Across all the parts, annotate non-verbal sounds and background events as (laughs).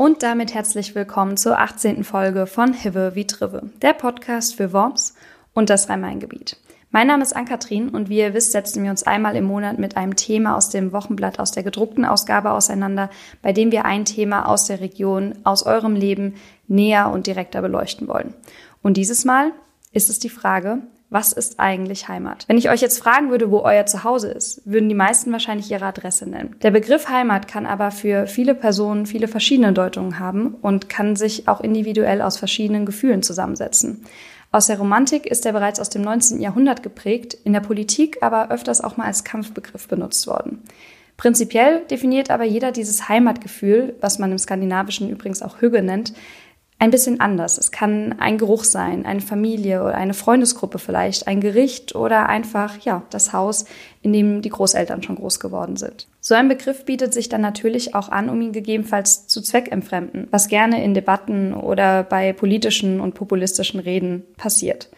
Und damit herzlich willkommen zur 18. Folge von Hive wie Trive, der Podcast für Worms und das Rhein-Main-Gebiet. Mein Name ist Ann-Kathrin und wie ihr wisst, setzen wir uns einmal im Monat mit einem Thema aus dem Wochenblatt, aus der gedruckten Ausgabe auseinander, bei dem wir ein Thema aus der Region, aus eurem Leben näher und direkter beleuchten wollen. Und dieses Mal ist es die Frage, was ist eigentlich Heimat? Wenn ich euch jetzt fragen würde, wo euer Zuhause ist, würden die meisten wahrscheinlich ihre Adresse nennen. Der Begriff Heimat kann aber für viele Personen viele verschiedene Deutungen haben und kann sich auch individuell aus verschiedenen Gefühlen zusammensetzen. Aus der Romantik ist er bereits aus dem 19. Jahrhundert geprägt, in der Politik aber öfters auch mal als Kampfbegriff benutzt worden. Prinzipiell definiert aber jeder dieses Heimatgefühl, was man im Skandinavischen übrigens auch Hügge nennt, ein bisschen anders. Es kann ein Geruch sein, eine Familie oder eine Freundesgruppe vielleicht, ein Gericht oder einfach, ja, das Haus, in dem die Großeltern schon groß geworden sind. So ein Begriff bietet sich dann natürlich auch an, um ihn gegebenenfalls zu zweckentfremden, was gerne in Debatten oder bei politischen und populistischen Reden passiert.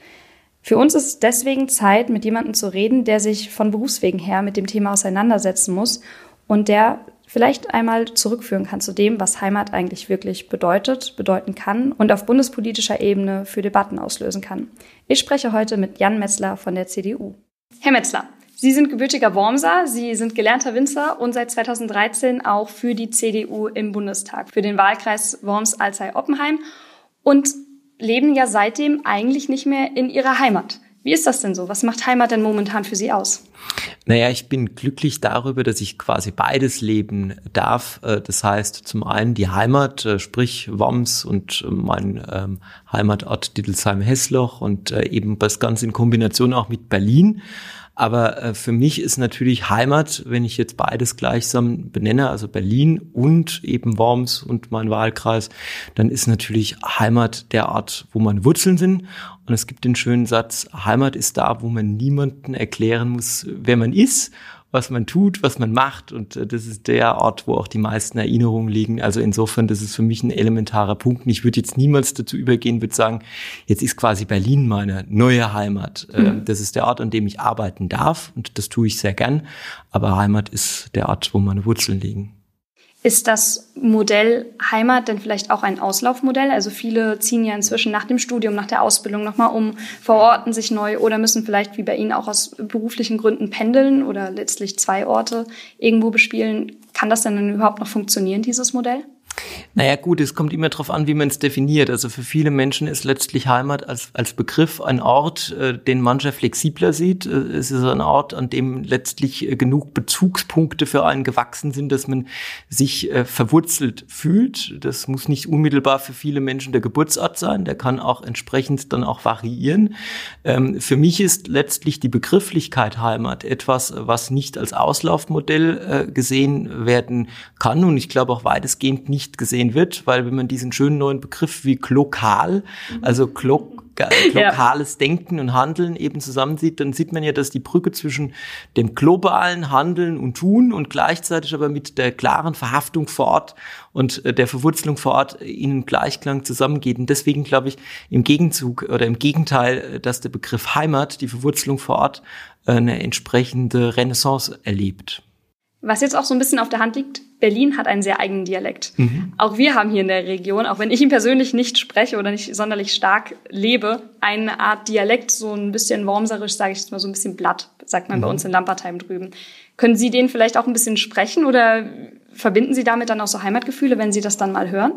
Für uns ist es deswegen Zeit, mit jemandem zu reden, der sich von Berufswegen her mit dem Thema auseinandersetzen muss und der vielleicht einmal zurückführen kann zu dem, was Heimat eigentlich wirklich bedeutet, bedeuten kann und auf bundespolitischer Ebene für Debatten auslösen kann. Ich spreche heute mit Jan Metzler von der CDU. Herr Metzler, Sie sind gebürtiger Wormser, Sie sind gelernter Winzer und seit 2013 auch für die CDU im Bundestag, für den Wahlkreis Worms-Alzey-Oppenheim und leben ja seitdem eigentlich nicht mehr in Ihrer Heimat. Wie ist das denn so? Was macht Heimat denn momentan für Sie aus? Naja, ich bin glücklich darüber, dass ich quasi beides leben darf. Äh, das heißt, zum einen die Heimat, äh, sprich Wams und äh, mein ähm, Heimatort Dittelsheim-Hessloch und eben das Ganze in Kombination auch mit Berlin. Aber äh, für mich ist natürlich Heimat, wenn ich jetzt beides gleichsam benenne, also Berlin und eben Worms und mein Wahlkreis, dann ist natürlich Heimat der Ort, wo meine Wurzeln sind. Und es gibt den schönen Satz, Heimat ist da, wo man niemanden erklären muss, wer man ist was man tut, was man macht. Und äh, das ist der Ort, wo auch die meisten Erinnerungen liegen. Also insofern, das ist für mich ein elementarer Punkt. Und ich würde jetzt niemals dazu übergehen, würde sagen, jetzt ist quasi Berlin meine neue Heimat. Mhm. Das ist der Ort, an dem ich arbeiten darf. Und das tue ich sehr gern. Aber Heimat ist der Ort, wo meine Wurzeln liegen. Ist das Modell Heimat denn vielleicht auch ein Auslaufmodell? Also viele ziehen ja inzwischen nach dem Studium, nach der Ausbildung nochmal um, verorten sich neu oder müssen vielleicht wie bei Ihnen auch aus beruflichen Gründen pendeln oder letztlich zwei Orte irgendwo bespielen. Kann das denn überhaupt noch funktionieren, dieses Modell? Naja gut, es kommt immer darauf an, wie man es definiert. Also für viele Menschen ist letztlich Heimat als, als Begriff ein Ort, äh, den mancher flexibler sieht. Äh, es ist ein Ort, an dem letztlich äh, genug Bezugspunkte für einen gewachsen sind, dass man sich äh, verwurzelt fühlt. Das muss nicht unmittelbar für viele Menschen der Geburtsort sein. Der kann auch entsprechend dann auch variieren. Ähm, für mich ist letztlich die Begrifflichkeit Heimat etwas, was nicht als Auslaufmodell äh, gesehen werden kann und ich glaube auch weitestgehend nicht nicht gesehen wird, weil wenn man diesen schönen neuen Begriff wie glokal, also glo (laughs) lokales ja. Denken und Handeln eben zusammensieht, dann sieht man ja, dass die Brücke zwischen dem globalen Handeln und Tun und gleichzeitig aber mit der klaren Verhaftung vor Ort und äh, der Verwurzelung vor Ort in Gleichklang zusammengeht. Und deswegen glaube ich im Gegenzug oder im Gegenteil, dass der Begriff Heimat, die Verwurzelung vor Ort, eine entsprechende Renaissance erlebt. Was jetzt auch so ein bisschen auf der Hand liegt, Berlin hat einen sehr eigenen Dialekt. Mhm. Auch wir haben hier in der Region, auch wenn ich ihn persönlich nicht spreche oder nicht sonderlich stark lebe, eine Art Dialekt, so ein bisschen wormserisch, sage ich jetzt mal, so ein bisschen blatt, sagt man mhm. bei uns in Lampertheim drüben. Können Sie den vielleicht auch ein bisschen sprechen oder verbinden Sie damit dann auch so Heimatgefühle, wenn Sie das dann mal hören?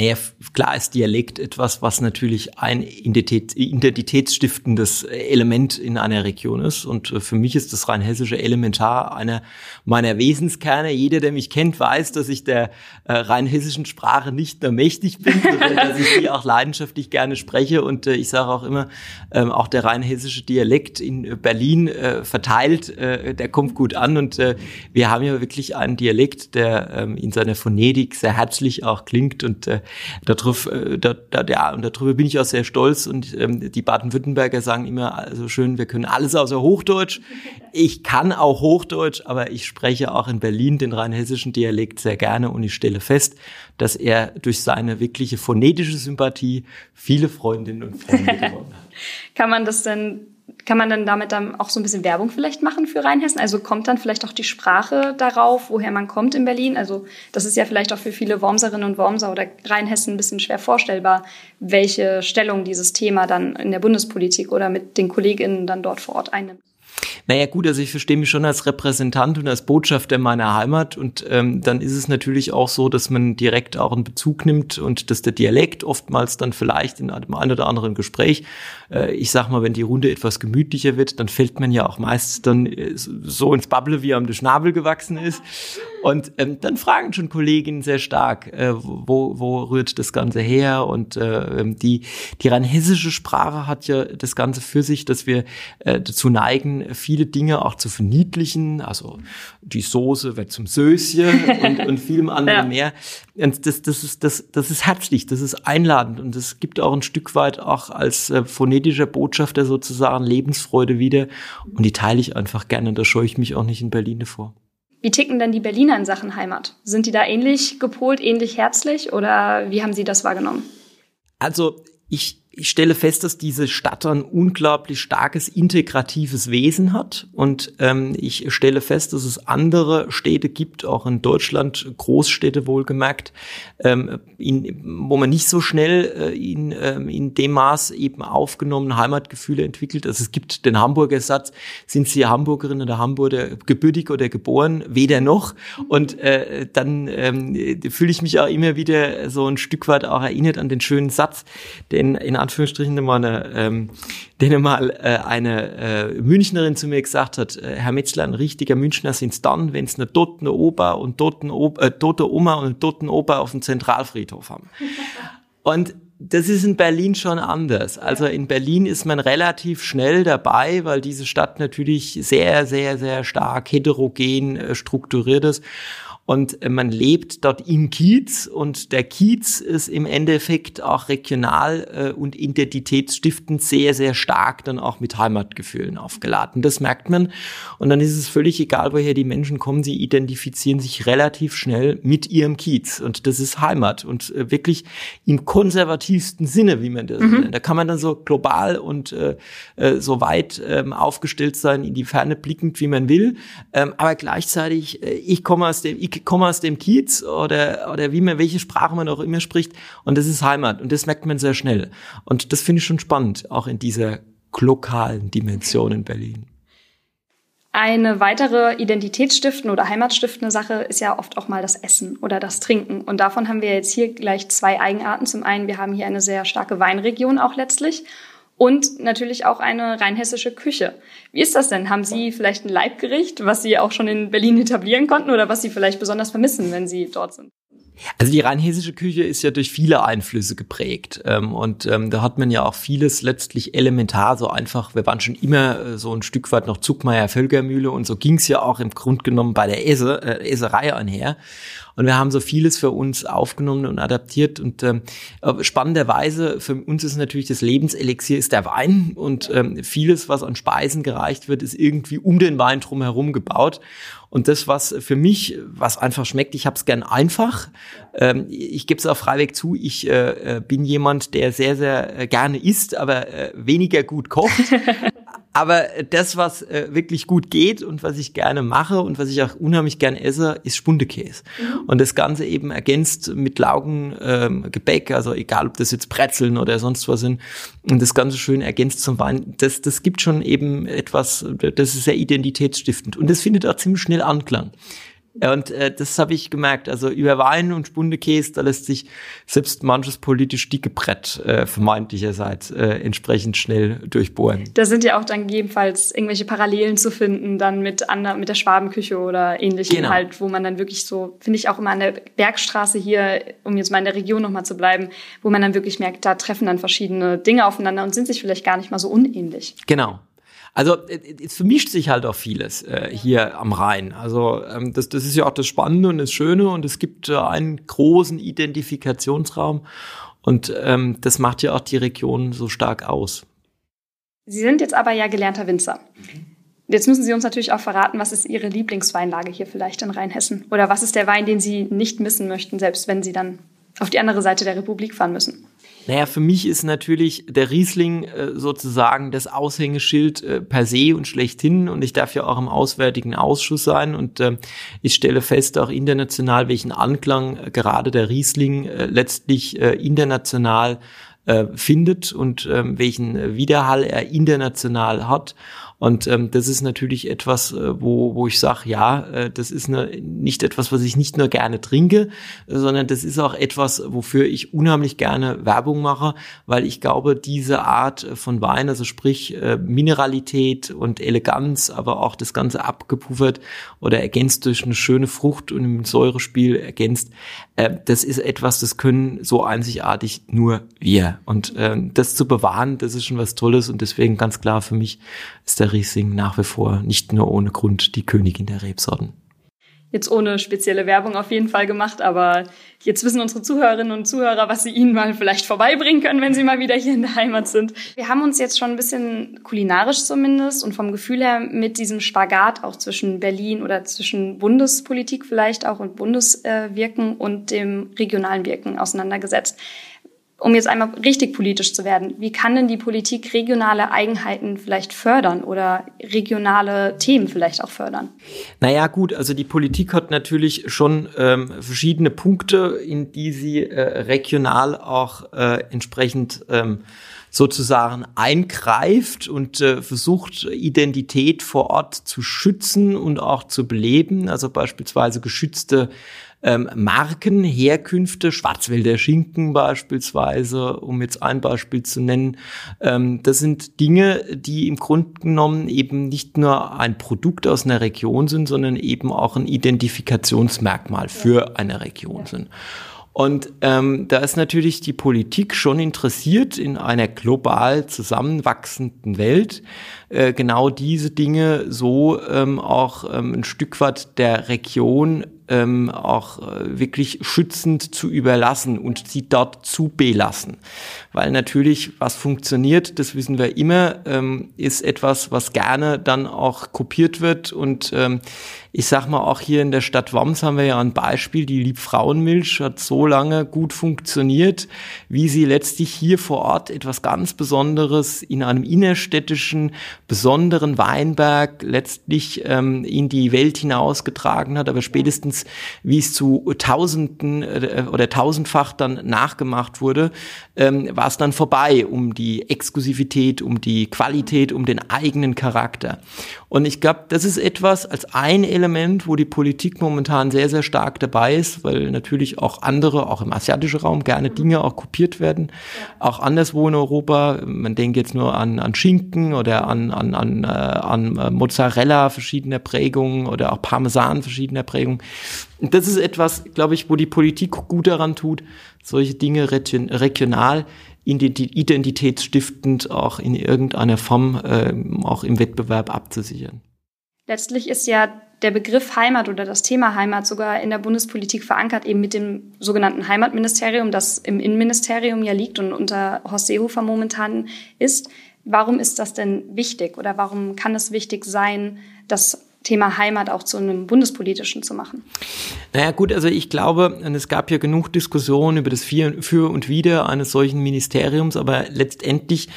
Naja, klar ist Dialekt etwas, was natürlich ein identitätsstiftendes Element in einer Region ist. Und äh, für mich ist das Rheinhessische elementar einer meiner Wesenskerne. Jeder, der mich kennt, weiß, dass ich der äh, rheinhessischen Sprache nicht nur mächtig bin, sondern (laughs) dass ich die auch leidenschaftlich gerne spreche. Und äh, ich sage auch immer, ähm, auch der rheinhessische Dialekt in Berlin äh, verteilt, äh, der kommt gut an. Und äh, wir haben ja wirklich einen Dialekt, der ähm, in seiner Phonetik sehr herzlich auch klingt und Darauf, äh, da, da, ja, und darüber bin ich auch sehr stolz. Und ähm, die Baden-Württemberger sagen immer also schön, wir können alles außer Hochdeutsch. Ich kann auch Hochdeutsch, aber ich spreche auch in Berlin den rheinhessischen Dialekt sehr gerne und ich stelle fest, dass er durch seine wirkliche phonetische Sympathie viele Freundinnen und Freunde (laughs) gewonnen hat. Kann man das denn kann man dann damit dann auch so ein bisschen Werbung vielleicht machen für Rheinhessen? Also kommt dann vielleicht auch die Sprache darauf, woher man kommt in Berlin? Also das ist ja vielleicht auch für viele Wormserinnen und Wormser oder Rheinhessen ein bisschen schwer vorstellbar, welche Stellung dieses Thema dann in der Bundespolitik oder mit den KollegInnen dann dort vor Ort einnimmt. Naja gut, also ich verstehe mich schon als Repräsentant und als Botschafter meiner Heimat und ähm, dann ist es natürlich auch so, dass man direkt auch einen Bezug nimmt und dass der Dialekt oftmals dann vielleicht in einem ein oder anderen Gespräch, äh, ich sag mal, wenn die Runde etwas gemütlicher wird, dann fällt man ja auch meist dann äh, so ins Bubble, wie am Schnabel gewachsen ist. Und ähm, dann fragen schon Kolleginnen sehr stark, äh, wo, wo rührt das Ganze her? Und äh, die, die rein hessische Sprache hat ja das Ganze für sich, dass wir äh, dazu neigen, viele viele Dinge auch zu verniedlichen. Also die Soße wird zum Söschen (laughs) und, und vielem anderen ja. mehr. Und das, das, ist, das, das ist herzlich, das ist einladend und es gibt auch ein Stück weit auch als äh, phonetischer Botschafter sozusagen Lebensfreude wieder. Und die teile ich einfach gerne. Da scheue ich mich auch nicht in Berlin davor. Wie ticken denn die Berliner in Sachen Heimat? Sind die da ähnlich gepolt, ähnlich herzlich oder wie haben Sie das wahrgenommen? Also ich ich stelle fest, dass diese Stadt ein unglaublich starkes integratives Wesen hat. Und ähm, ich stelle fest, dass es andere Städte gibt, auch in Deutschland, Großstädte wohlgemerkt, ähm, in, wo man nicht so schnell äh, in, ähm, in dem Maß eben aufgenommen Heimatgefühle entwickelt. Also es gibt den Hamburger Satz, sind Sie Hamburgerin oder Hamburger gebürtig oder geboren? Weder noch. Und äh, dann ähm, fühle ich mich auch immer wieder so ein Stück weit auch erinnert an den schönen Satz, den in Anführungsstrichen eine, ähm, denen mal äh, eine äh, Münchnerin zu mir gesagt hat, äh, Herr Metzler, ein richtiger Münchner sind's dann, wenn es eine toten Opa und toten Opa, äh, tote Oma und einen toten Opa auf dem Zentralfriedhof haben. (laughs) Und das ist in Berlin schon anders. Also in Berlin ist man relativ schnell dabei, weil diese Stadt natürlich sehr, sehr, sehr stark heterogen äh, strukturiert ist und äh, man lebt dort im Kiez und der Kiez ist im Endeffekt auch regional äh, und identitätsstiftend sehr, sehr stark dann auch mit Heimatgefühlen aufgeladen. Das merkt man und dann ist es völlig egal, woher die Menschen kommen, sie identifizieren sich relativ schnell mit ihrem Kiez und das ist Heimat und äh, wirklich im konservativsten Sinne, wie man das mhm. nennt. Da kann man dann so global und äh, so weit ähm, aufgestellt sein, in die Ferne blickend, wie man will, ähm, aber gleichzeitig, äh, ich komme aus dem, ich komme aus dem Kiez oder, oder wie man, welche Sprache man auch immer spricht. Und das ist Heimat. Und das merkt man sehr schnell. Und das finde ich schon spannend, auch in dieser lokalen Dimension in Berlin. Eine weitere identitätsstiftende oder heimatstiftende Sache ist ja oft auch mal das Essen oder das Trinken. Und davon haben wir jetzt hier gleich zwei Eigenarten. Zum einen, wir haben hier eine sehr starke Weinregion auch letztlich und natürlich auch eine rheinhessische Küche. Wie ist das denn? Haben Sie vielleicht ein Leibgericht, was Sie auch schon in Berlin etablieren konnten oder was Sie vielleicht besonders vermissen, wenn Sie dort sind? Also die rheinhessische Küche ist ja durch viele Einflüsse geprägt ähm, und ähm, da hat man ja auch vieles letztlich elementar so einfach. Wir waren schon immer äh, so ein Stück weit noch Zugmeier Völkermühle und so ging's ja auch im Grund genommen bei der Esse, äh, Esserei einher. Und wir haben so vieles für uns aufgenommen und adaptiert. Und ähm, spannenderweise, für uns ist natürlich das Lebenselixier ist der Wein. Und ähm, vieles, was an Speisen gereicht wird, ist irgendwie um den Wein drumherum gebaut. Und das, was für mich, was einfach schmeckt, ich habe es gern einfach. Ähm, ich gebe es auch freiweg zu, ich äh, äh, bin jemand, der sehr, sehr äh, gerne isst, aber äh, weniger gut kocht. (laughs) aber das, was äh, wirklich gut geht und was ich gerne mache und was ich auch unheimlich gern esse, ist Spundekäse. Mhm. Und das Ganze eben ergänzt mit Laugen, ähm, Gebäck, also egal, ob das jetzt Brezeln oder sonst was sind. Und das Ganze schön ergänzt zum Wein. Das, das gibt schon eben etwas, das ist sehr identitätsstiftend. Und das findet auch ziemlich schnell Anklang. Und äh, das habe ich gemerkt. Also über Wein und Spundekäse, da lässt sich selbst manches politisch dicke Brett äh, vermeintlicherseits äh, entsprechend schnell durchbohren. Da sind ja auch dann gegebenenfalls irgendwelche Parallelen zu finden, dann mit ander, mit der Schwabenküche oder ähnlichem genau. halt, wo man dann wirklich so, finde ich auch immer an der Bergstraße hier, um jetzt mal in der Region nochmal zu bleiben, wo man dann wirklich merkt, da treffen dann verschiedene Dinge aufeinander und sind sich vielleicht gar nicht mal so unähnlich. Genau. Also es vermischt sich halt auch vieles äh, hier am Rhein. Also ähm, das, das ist ja auch das Spannende und das Schöne und es gibt äh, einen großen Identifikationsraum und ähm, das macht ja auch die Region so stark aus. Sie sind jetzt aber ja gelernter Winzer. Jetzt müssen Sie uns natürlich auch verraten, was ist Ihre Lieblingsweinlage hier vielleicht in Rheinhessen? Oder was ist der Wein, den Sie nicht missen möchten, selbst wenn Sie dann auf die andere Seite der Republik fahren müssen? Naja, für mich ist natürlich der Riesling äh, sozusagen das Aushängeschild äh, per se und schlechthin. Und ich darf ja auch im Auswärtigen Ausschuss sein. Und äh, ich stelle fest, auch international, welchen Anklang äh, gerade der Riesling äh, letztlich äh, international findet und ähm, welchen Widerhall er international hat. Und ähm, das ist natürlich etwas, äh, wo, wo ich sage, ja, äh, das ist eine, nicht etwas, was ich nicht nur gerne trinke, sondern das ist auch etwas, wofür ich unheimlich gerne Werbung mache, weil ich glaube, diese Art von Wein, also sprich äh, Mineralität und Eleganz, aber auch das Ganze abgepuffert oder ergänzt durch eine schöne Frucht und ein Säurespiel ergänzt, äh, das ist etwas, das können so einzigartig nur wir. Und äh, das zu bewahren, das ist schon was Tolles und deswegen ganz klar für mich ist der Riesling nach wie vor nicht nur ohne Grund die Königin der Rebsorten. Jetzt ohne spezielle Werbung auf jeden Fall gemacht, aber jetzt wissen unsere Zuhörerinnen und Zuhörer, was sie ihnen mal vielleicht vorbeibringen können, wenn sie mal wieder hier in der Heimat sind. Wir haben uns jetzt schon ein bisschen kulinarisch zumindest und vom Gefühl her mit diesem Spagat auch zwischen Berlin oder zwischen Bundespolitik vielleicht auch und Bundeswirken und dem regionalen Wirken auseinandergesetzt um jetzt einmal richtig politisch zu werden, wie kann denn die Politik regionale Eigenheiten vielleicht fördern oder regionale Themen vielleicht auch fördern? Naja, gut, also die Politik hat natürlich schon ähm, verschiedene Punkte, in die sie äh, regional auch äh, entsprechend ähm, sozusagen eingreift und äh, versucht, Identität vor Ort zu schützen und auch zu beleben. Also beispielsweise geschützte ähm, Marken, Herkünfte, Schwarzwälder Schinken beispielsweise, um jetzt ein Beispiel zu nennen. Ähm, das sind Dinge, die im Grunde genommen eben nicht nur ein Produkt aus einer Region sind, sondern eben auch ein Identifikationsmerkmal für eine Region sind. Und ähm, da ist natürlich die Politik schon interessiert in einer global zusammenwachsenden Welt, äh, genau diese Dinge so ähm, auch ähm, ein Stück weit der Region ähm, auch äh, wirklich schützend zu überlassen und sie dort zu belassen. Weil natürlich, was funktioniert, das wissen wir immer, ähm, ist etwas, was gerne dann auch kopiert wird. Und ähm, ich sag mal, auch hier in der Stadt Worms haben wir ja ein Beispiel, die Liebfrauenmilch hat so lange gut funktioniert, wie sie letztlich hier vor Ort etwas ganz Besonderes in einem innerstädtischen, besonderen Weinberg letztlich ähm, in die Welt hinausgetragen hat. Aber spätestens wie es zu Tausenden äh, oder tausendfach dann nachgemacht wurde, ähm, war es dann vorbei um die Exklusivität, um die Qualität, um den eigenen Charakter. Und ich glaube, das ist etwas als ein Element, wo die Politik momentan sehr, sehr stark dabei ist, weil natürlich auch andere, auch im asiatischen Raum, gerne Dinge auch kopiert werden. Auch anderswo in Europa, man denkt jetzt nur an, an Schinken oder an, an, an, äh, an äh, Mozzarella verschiedener Prägungen oder auch Parmesan verschiedener Prägungen. Und das ist etwas, glaube ich, wo die Politik gut daran tut, solche Dinge regional identitätsstiftend auch in irgendeiner Form äh, auch im Wettbewerb abzusichern. Letztlich ist ja der Begriff Heimat oder das Thema Heimat sogar in der Bundespolitik verankert, eben mit dem sogenannten Heimatministerium, das im Innenministerium ja liegt und unter Horst Seehofer momentan ist. Warum ist das denn wichtig oder warum kann es wichtig sein, dass Thema Heimat auch zu einem bundespolitischen zu machen? Naja gut, also ich glaube, es gab ja genug Diskussionen über das Für und Wider eines solchen Ministeriums, aber letztendlich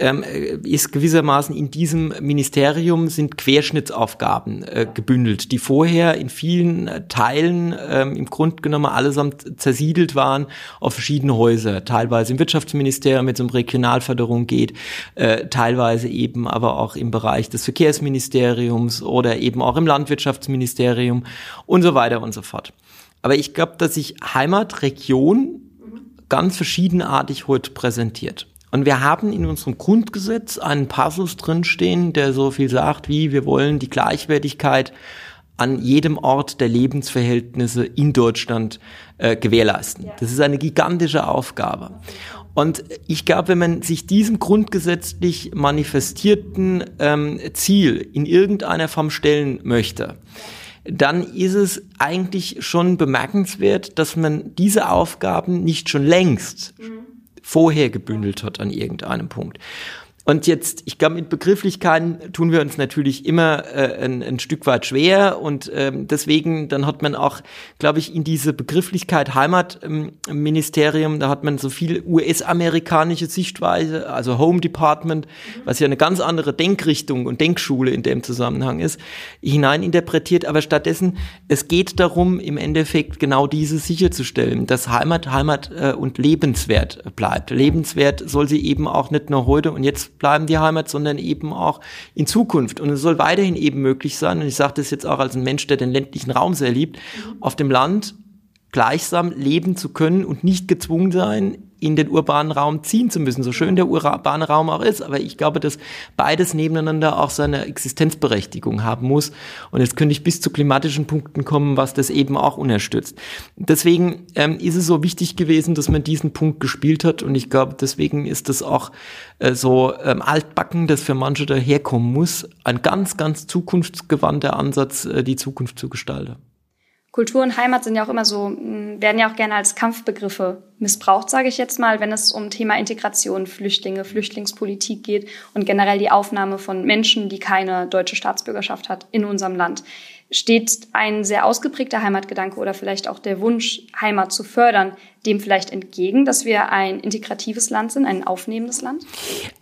ähm, ist gewissermaßen in diesem Ministerium sind Querschnittsaufgaben äh, gebündelt, die vorher in vielen Teilen ähm, im Grunde genommen allesamt zersiedelt waren auf verschiedene Häuser, teilweise im Wirtschaftsministerium, wenn es um Regionalförderung geht, äh, teilweise eben aber auch im Bereich des Verkehrsministeriums oder eben auch im Landwirtschaftsministerium und so weiter und so fort. Aber ich glaube, dass sich Heimatregion ganz verschiedenartig heute präsentiert. Und wir haben in unserem Grundgesetz einen Passus drinstehen, der so viel sagt wie, wir wollen die Gleichwertigkeit an jedem Ort der Lebensverhältnisse in Deutschland äh, gewährleisten. Ja. Das ist eine gigantische Aufgabe. Und ich glaube, wenn man sich diesem grundgesetzlich manifestierten ähm, Ziel in irgendeiner Form stellen möchte, dann ist es eigentlich schon bemerkenswert, dass man diese Aufgaben nicht schon längst mhm vorher gebündelt hat an irgendeinem Punkt. Und jetzt, ich glaube, mit Begrifflichkeiten tun wir uns natürlich immer äh, ein, ein Stück weit schwer und ähm, deswegen, dann hat man auch, glaube ich, in diese Begrifflichkeit Heimatministerium, ähm, da hat man so viel US-amerikanische Sichtweise, also Home Department, mhm. was ja eine ganz andere Denkrichtung und Denkschule in dem Zusammenhang ist, hineininterpretiert. Aber stattdessen, es geht darum, im Endeffekt genau diese sicherzustellen, dass Heimat Heimat äh, und lebenswert bleibt. Lebenswert soll sie eben auch nicht nur heute und jetzt bleiben die Heimat, sondern eben auch in Zukunft. Und es soll weiterhin eben möglich sein, und ich sage das jetzt auch als ein Mensch, der den ländlichen Raum sehr liebt, auf dem Land gleichsam leben zu können und nicht gezwungen sein, in den urbanen Raum ziehen zu müssen, so schön der urbane Raum auch ist. Aber ich glaube, dass beides nebeneinander auch seine Existenzberechtigung haben muss. Und jetzt könnte ich bis zu klimatischen Punkten kommen, was das eben auch unterstützt. Deswegen ähm, ist es so wichtig gewesen, dass man diesen Punkt gespielt hat. Und ich glaube, deswegen ist das auch äh, so ähm, altbacken, das für manche daherkommen muss. Ein ganz, ganz zukunftsgewandter Ansatz, äh, die Zukunft zu gestalten. Kultur und Heimat sind ja auch immer so, werden ja auch gerne als Kampfbegriffe missbraucht, sage ich jetzt mal, wenn es um Thema Integration, Flüchtlinge, Flüchtlingspolitik geht und generell die Aufnahme von Menschen, die keine deutsche Staatsbürgerschaft hat, in unserem Land. Steht ein sehr ausgeprägter Heimatgedanke oder vielleicht auch der Wunsch, Heimat zu fördern, dem vielleicht entgegen, dass wir ein integratives Land sind, ein aufnehmendes Land?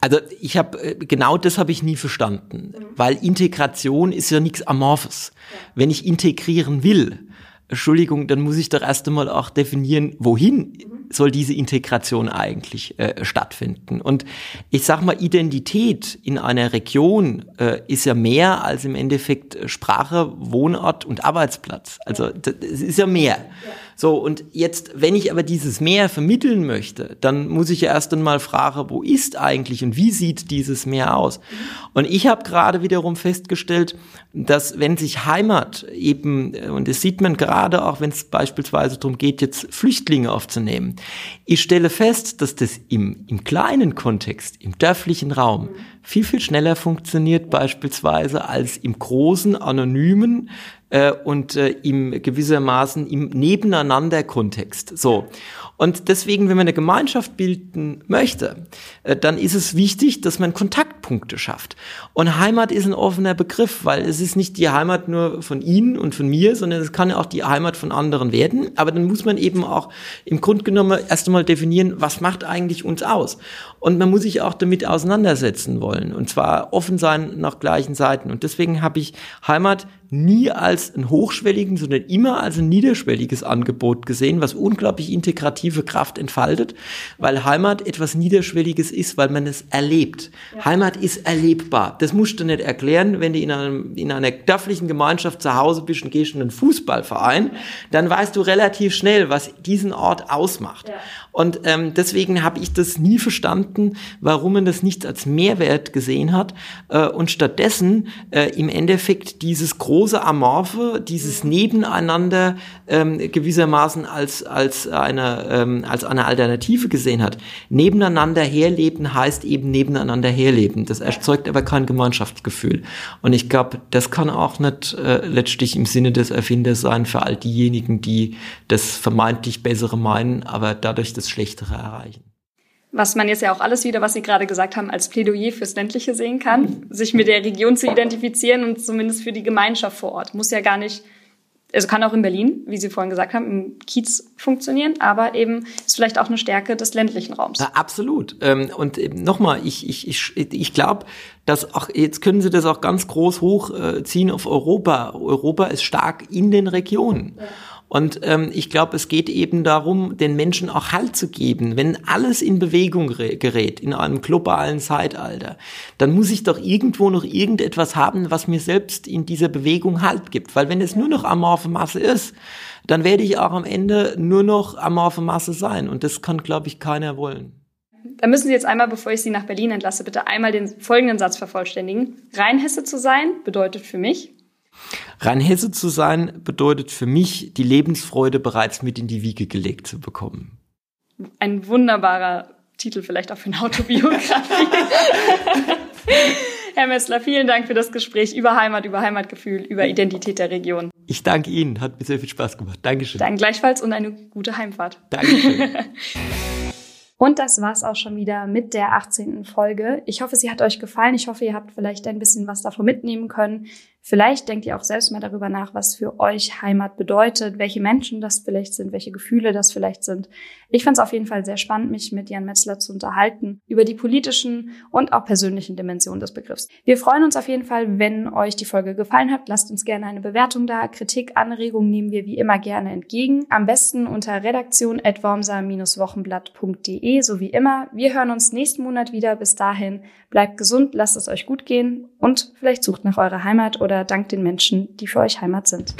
Also ich habe äh, genau das habe ich nie verstanden, mhm. weil Integration ist ja nichts Amorphes. Ja. Wenn ich integrieren will, Entschuldigung, dann muss ich doch erst einmal auch definieren, wohin soll diese Integration eigentlich äh, stattfinden. Und ich sag mal, Identität in einer Region äh, ist ja mehr als im Endeffekt Sprache, Wohnort und Arbeitsplatz. Also es ist ja mehr. Ja. So, und jetzt, wenn ich aber dieses Meer vermitteln möchte, dann muss ich ja erst einmal fragen, wo ist eigentlich und wie sieht dieses Meer aus? Und ich habe gerade wiederum festgestellt, dass wenn sich Heimat eben, und das sieht man gerade auch, wenn es beispielsweise darum geht, jetzt Flüchtlinge aufzunehmen, ich stelle fest, dass das im, im kleinen Kontext, im dörflichen Raum, viel, viel schneller funktioniert beispielsweise als im großen, anonymen, äh, und äh, im gewissermaßen im Nebeneinander-Kontext. So. Und deswegen, wenn man eine Gemeinschaft bilden möchte, äh, dann ist es wichtig, dass man Kontaktpunkte schafft. Und Heimat ist ein offener Begriff, weil es ist nicht die Heimat nur von Ihnen und von mir, sondern es kann auch die Heimat von anderen werden. Aber dann muss man eben auch im Grunde genommen erst einmal definieren, was macht eigentlich uns aus? Und man muss sich auch damit auseinandersetzen wollen. Und zwar offen sein nach gleichen Seiten. Und deswegen habe ich Heimat nie als ein hochschwelligen, sondern immer als ein niederschwelliges Angebot gesehen, was unglaublich integrative Kraft entfaltet, weil Heimat etwas Niederschwelliges ist, weil man es erlebt. Ja. Heimat ist erlebbar. Das musst du nicht erklären, wenn du in, einem, in einer dörflichen Gemeinschaft zu Hause bist und gehst in einen Fußballverein, dann weißt du relativ schnell, was diesen Ort ausmacht. Ja. Und ähm, deswegen habe ich das nie verstanden, warum man das nicht als Mehrwert gesehen hat äh, und stattdessen äh, im Endeffekt dieses große Amorphe, dieses Nebeneinander ähm, gewissermaßen als als eine ähm, als eine Alternative gesehen hat. Nebeneinander herleben heißt eben nebeneinander herleben. Das erzeugt aber kein Gemeinschaftsgefühl. Und ich glaube, das kann auch nicht äh, letztlich im Sinne des Erfinders sein für all diejenigen, die das vermeintlich Bessere meinen, aber dadurch das Schlechtere erreichen. Was man jetzt ja auch alles wieder, was Sie gerade gesagt haben, als Plädoyer fürs Ländliche sehen kann, sich mit der Region zu identifizieren und zumindest für die Gemeinschaft vor Ort. Muss ja gar nicht, also kann auch in Berlin, wie Sie vorhin gesagt haben, im Kiez funktionieren, aber eben ist vielleicht auch eine Stärke des ländlichen Raums. Ja, absolut. Ähm, und nochmal, ich, ich, ich, ich glaube, dass auch, jetzt können Sie das auch ganz groß hochziehen auf Europa. Europa ist stark in den Regionen. Ja. Und ähm, ich glaube, es geht eben darum, den Menschen auch Halt zu geben. Wenn alles in Bewegung gerät, in einem globalen Zeitalter, dann muss ich doch irgendwo noch irgendetwas haben, was mir selbst in dieser Bewegung Halt gibt. Weil wenn es nur noch amorphe Masse ist, dann werde ich auch am Ende nur noch amorphe Masse sein. Und das kann, glaube ich, keiner wollen. Da müssen Sie jetzt einmal, bevor ich Sie nach Berlin entlasse, bitte einmal den folgenden Satz vervollständigen. Rheinhesse zu sein bedeutet für mich, Rheinhesse zu sein bedeutet für mich, die Lebensfreude bereits mit in die Wiege gelegt zu bekommen. Ein wunderbarer Titel vielleicht auch für eine Autobiografie. (laughs) Herr Messler, vielen Dank für das Gespräch über Heimat, über Heimatgefühl, über Identität der Region. Ich danke Ihnen, hat mir sehr viel Spaß gemacht. Dankeschön. Danke gleichfalls und eine gute Heimfahrt. Dankeschön. (laughs) Und das war's auch schon wieder mit der 18. Folge. Ich hoffe, sie hat euch gefallen. Ich hoffe, ihr habt vielleicht ein bisschen was davon mitnehmen können. Vielleicht denkt ihr auch selbst mal darüber nach, was für euch Heimat bedeutet, welche Menschen das vielleicht sind, welche Gefühle das vielleicht sind. Ich fand es auf jeden Fall sehr spannend, mich mit Jan Metzler zu unterhalten über die politischen und auch persönlichen Dimensionen des Begriffs. Wir freuen uns auf jeden Fall, wenn euch die Folge gefallen hat. Lasst uns gerne eine Bewertung da. Kritik, Anregungen nehmen wir wie immer gerne entgegen. Am besten unter redaktion.wormser-wochenblatt.de, so wie immer. Wir hören uns nächsten Monat wieder. Bis dahin, bleibt gesund, lasst es euch gut gehen und vielleicht sucht nach eurer Heimat oder dankt den Menschen, die für euch Heimat sind.